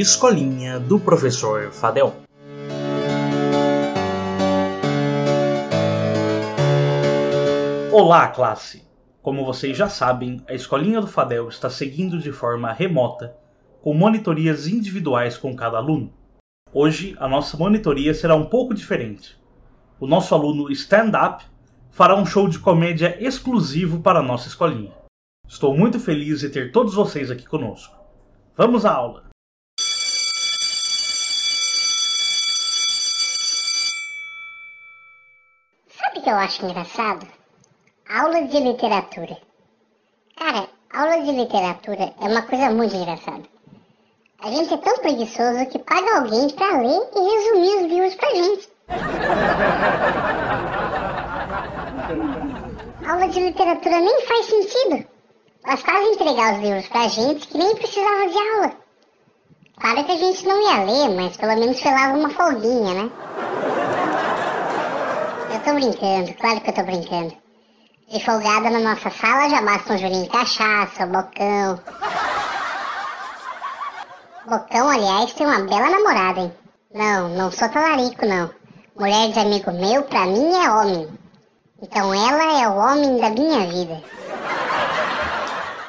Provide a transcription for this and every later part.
Escolinha do Professor Fadel. Olá, classe! Como vocês já sabem, a Escolinha do Fadel está seguindo de forma remota, com monitorias individuais com cada aluno. Hoje, a nossa monitoria será um pouco diferente. O nosso aluno Stand Up fará um show de comédia exclusivo para a nossa escolinha. Estou muito feliz de ter todos vocês aqui conosco. Vamos à aula! Sabe o que eu acho engraçado? Aula de literatura. Cara, aula de literatura é uma coisa muito engraçada. A gente é tão preguiçoso que paga alguém pra ler e resumir os livros pra gente. Aula de literatura nem faz sentido. Bastava entregar os livros pra gente que nem precisava de aula. Claro que a gente não ia ler, mas pelo menos pelava uma folguinha, né? Eu tô brincando, claro que eu tô brincando. De folgada na nossa sala já basta um jolinho de cachaça, bocão. Bocão, aliás, tem uma bela namorada, hein? Não, não sou talarico, não. Mulher de amigo meu, pra mim, é homem. Então ela é o homem da minha vida.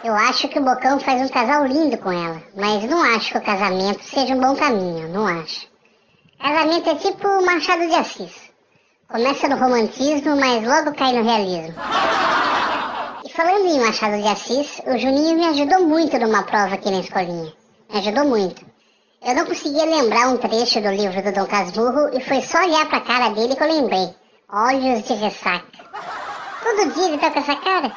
Eu acho que o Bocão faz um casal lindo com ela, mas não acho que o casamento seja um bom caminho, não acho. Casamento é tipo Machado de Assis. Começa no romantismo, mas logo cai no realismo. E falando em Machado de Assis, o Juninho me ajudou muito numa prova aqui na escolinha. Me ajudou muito. Eu não conseguia lembrar um trecho do livro do Dom Casmurro e foi só olhar pra cara dele que eu lembrei. Olhos de ressaca. Todo dia ele tá com essa cara.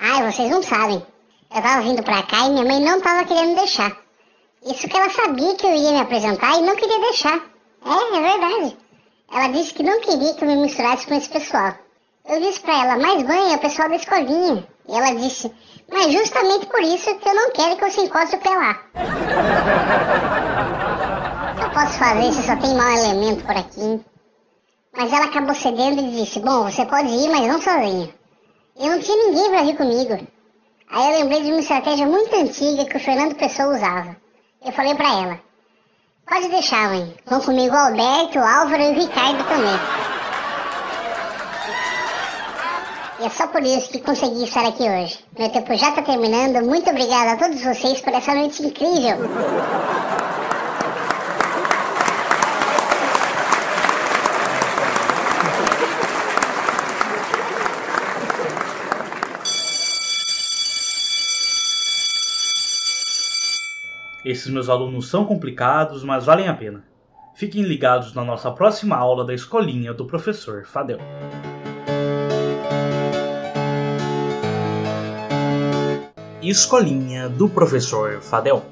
Ai, vocês não sabem. Eu tava vindo pra cá e minha mãe não tava querendo deixar. Isso que ela sabia que eu ia me apresentar e não queria deixar. É, é verdade. Ela disse que não queria que eu me misturasse com esse pessoal. Eu disse pra ela, mas mãe, é o pessoal da escolinha. E ela disse, mas justamente por isso que eu não quero que você encoste o pé lá. Eu posso fazer se só tem mau elemento por aqui? Mas ela acabou cedendo e disse, bom, você pode ir, mas não sozinha. Eu não tinha ninguém pra ir comigo. Aí eu lembrei de uma estratégia muito antiga que o Fernando Pessoa usava. Eu falei pra ela, pode deixar, mãe. Vão comigo o Alberto, o Álvaro e o Ricardo também. E é só por isso que consegui estar aqui hoje. Meu tempo já tá terminando. Muito obrigada a todos vocês por essa noite incrível. Esses meus alunos são complicados, mas valem a pena. Fiquem ligados na nossa próxima aula da escolinha do professor Fadel. Escolinha do professor Fadel.